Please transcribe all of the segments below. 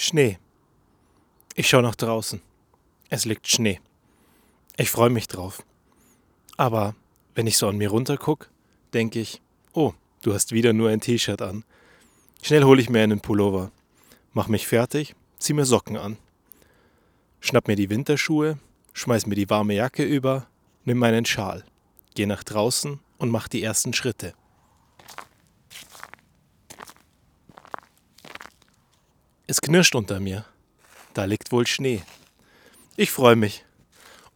Schnee. Ich schaue nach draußen. Es liegt Schnee. Ich freue mich drauf. Aber wenn ich so an mir runterguck, denke ich, oh, du hast wieder nur ein T-Shirt an. Schnell hole ich mir einen Pullover, mach mich fertig, zieh mir Socken an. Schnapp mir die Winterschuhe, schmeiß mir die warme Jacke über, nimm meinen Schal, geh nach draußen und mach die ersten Schritte. Es knirscht unter mir. Da liegt wohl Schnee. Ich freue mich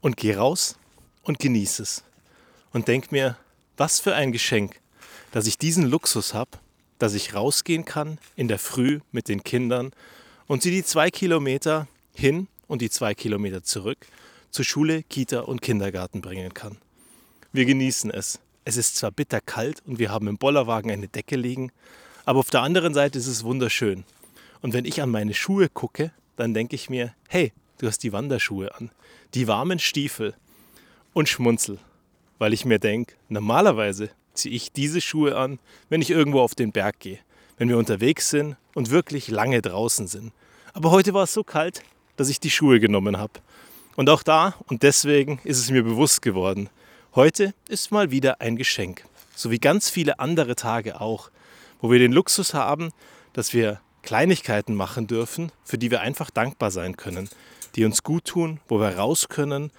und gehe raus und genieße es und denk mir, was für ein Geschenk, dass ich diesen Luxus habe, dass ich rausgehen kann in der Früh mit den Kindern und sie die zwei Kilometer hin und die zwei Kilometer zurück zur Schule, Kita und Kindergarten bringen kann. Wir genießen es. Es ist zwar bitterkalt und wir haben im Bollerwagen eine Decke liegen, aber auf der anderen Seite ist es wunderschön. Und wenn ich an meine Schuhe gucke, dann denke ich mir, hey, du hast die Wanderschuhe an, die warmen Stiefel und schmunzel, weil ich mir denke, normalerweise ziehe ich diese Schuhe an, wenn ich irgendwo auf den Berg gehe, wenn wir unterwegs sind und wirklich lange draußen sind. Aber heute war es so kalt, dass ich die Schuhe genommen habe. Und auch da und deswegen ist es mir bewusst geworden, heute ist mal wieder ein Geschenk, so wie ganz viele andere Tage auch, wo wir den Luxus haben, dass wir Kleinigkeiten machen dürfen, für die wir einfach dankbar sein können, die uns gut tun, wo wir raus können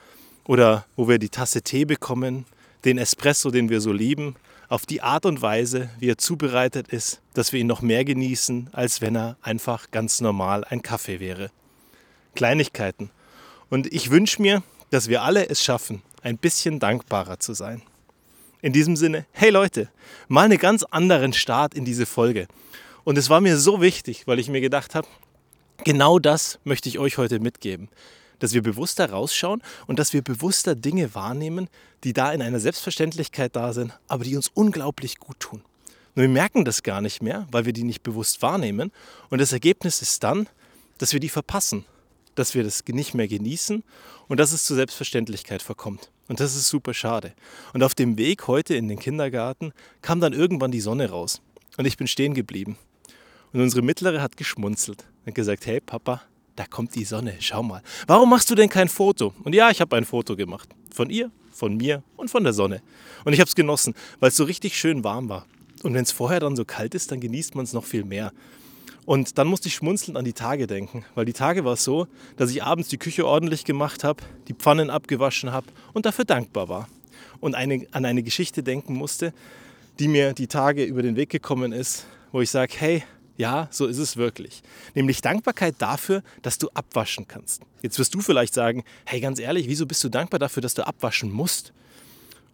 oder wo wir die Tasse Tee bekommen, den Espresso, den wir so lieben, auf die Art und Weise, wie er zubereitet ist, dass wir ihn noch mehr genießen, als wenn er einfach ganz normal ein Kaffee wäre. Kleinigkeiten. Und ich wünsche mir, dass wir alle es schaffen, ein bisschen dankbarer zu sein. In diesem Sinne, hey Leute, mal einen ganz anderen Start in diese Folge. Und es war mir so wichtig, weil ich mir gedacht habe, genau das möchte ich euch heute mitgeben. Dass wir bewusster rausschauen und dass wir bewusster Dinge wahrnehmen, die da in einer Selbstverständlichkeit da sind, aber die uns unglaublich gut tun. Und wir merken das gar nicht mehr, weil wir die nicht bewusst wahrnehmen. Und das Ergebnis ist dann, dass wir die verpassen, dass wir das nicht mehr genießen und dass es zur Selbstverständlichkeit verkommt. Und das ist super schade. Und auf dem Weg heute in den Kindergarten kam dann irgendwann die Sonne raus. Und ich bin stehen geblieben. Und unsere Mittlere hat geschmunzelt und gesagt, hey Papa, da kommt die Sonne, schau mal. Warum machst du denn kein Foto? Und ja, ich habe ein Foto gemacht. Von ihr, von mir und von der Sonne. Und ich habe es genossen, weil es so richtig schön warm war. Und wenn es vorher dann so kalt ist, dann genießt man es noch viel mehr. Und dann musste ich schmunzelnd an die Tage denken, weil die Tage war es so, dass ich abends die Küche ordentlich gemacht habe, die Pfannen abgewaschen habe und dafür dankbar war. Und eine, an eine Geschichte denken musste, die mir die Tage über den Weg gekommen ist, wo ich sage, hey, ja, so ist es wirklich. Nämlich Dankbarkeit dafür, dass du abwaschen kannst. Jetzt wirst du vielleicht sagen, hey, ganz ehrlich, wieso bist du dankbar dafür, dass du abwaschen musst?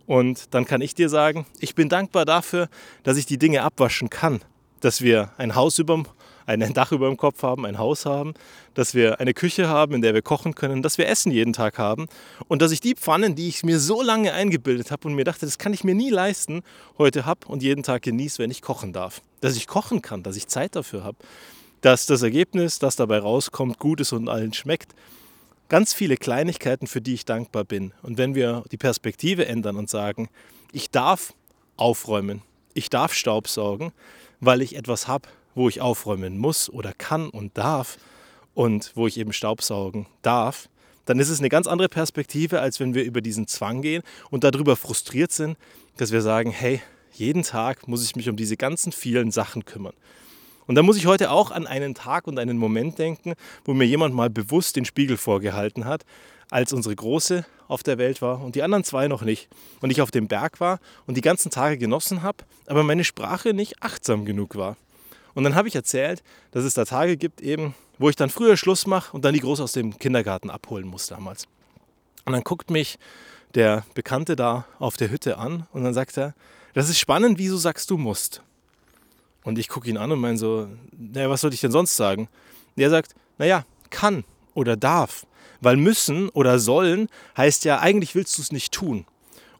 Und dann kann ich dir sagen, ich bin dankbar dafür, dass ich die Dinge abwaschen kann. Dass wir ein Haus über ein Dach über dem Kopf haben, ein Haus haben, dass wir eine Küche haben, in der wir kochen können, dass wir Essen jeden Tag haben und dass ich die Pfannen, die ich mir so lange eingebildet habe und mir dachte, das kann ich mir nie leisten, heute habe und jeden Tag genieße, wenn ich kochen darf. Dass ich kochen kann, dass ich Zeit dafür habe, dass das Ergebnis, das dabei rauskommt, gut ist und allen schmeckt. Ganz viele Kleinigkeiten, für die ich dankbar bin. Und wenn wir die Perspektive ändern und sagen, ich darf aufräumen, ich darf Staubsaugen, weil ich etwas habe, wo ich aufräumen muss oder kann und darf und wo ich eben Staubsaugen darf, dann ist es eine ganz andere Perspektive, als wenn wir über diesen Zwang gehen und darüber frustriert sind, dass wir sagen, hey, jeden Tag muss ich mich um diese ganzen vielen Sachen kümmern. Und da muss ich heute auch an einen Tag und einen Moment denken, wo mir jemand mal bewusst den Spiegel vorgehalten hat, als unsere Große auf der Welt war und die anderen zwei noch nicht. Und ich auf dem Berg war und die ganzen Tage genossen habe, aber meine Sprache nicht achtsam genug war. Und dann habe ich erzählt, dass es da Tage gibt, eben, wo ich dann früher Schluss mache und dann die Groß aus dem Kindergarten abholen muss damals. Und dann guckt mich der Bekannte da auf der Hütte an und dann sagt er, das ist spannend, wieso sagst du musst? Und ich gucke ihn an und meine so, naja, was soll ich denn sonst sagen? Und er sagt, naja, kann oder darf. Weil müssen oder sollen heißt ja, eigentlich willst du es nicht tun.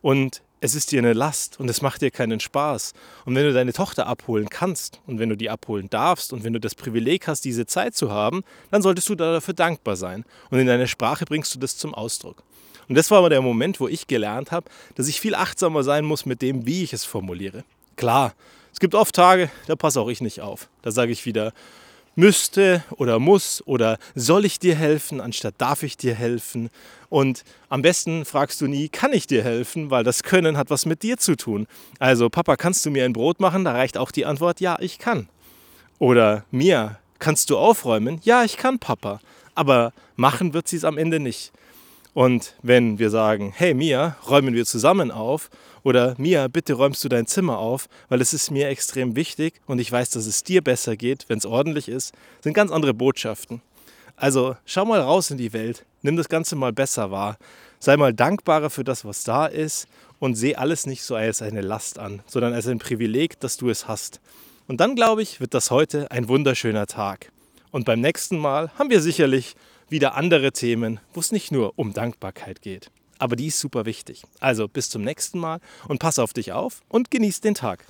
Und es ist dir eine Last und es macht dir keinen Spaß. Und wenn du deine Tochter abholen kannst und wenn du die abholen darfst und wenn du das Privileg hast, diese Zeit zu haben, dann solltest du dafür dankbar sein. Und in deiner Sprache bringst du das zum Ausdruck. Und das war aber der Moment, wo ich gelernt habe, dass ich viel achtsamer sein muss mit dem, wie ich es formuliere. Klar, es gibt oft Tage, da passe auch ich nicht auf. Da sage ich wieder, müsste oder muss oder soll ich dir helfen, anstatt darf ich dir helfen. Und am besten fragst du nie, kann ich dir helfen, weil das Können hat was mit dir zu tun. Also, Papa, kannst du mir ein Brot machen? Da reicht auch die Antwort, ja, ich kann. Oder Mia, kannst du aufräumen? Ja, ich kann, Papa. Aber machen wird sie es am Ende nicht. Und wenn wir sagen, hey Mia, räumen wir zusammen auf oder Mia, bitte räumst du dein Zimmer auf, weil es ist mir extrem wichtig und ich weiß, dass es dir besser geht, wenn es ordentlich ist, sind ganz andere Botschaften. Also schau mal raus in die Welt, nimm das Ganze mal besser wahr, sei mal dankbarer für das, was da ist und seh alles nicht so als eine Last an, sondern als ein Privileg, dass du es hast. Und dann glaube ich, wird das heute ein wunderschöner Tag. Und beim nächsten Mal haben wir sicherlich wieder andere Themen, wo es nicht nur um Dankbarkeit geht. Aber die ist super wichtig. Also bis zum nächsten Mal und pass auf dich auf und genieß den Tag.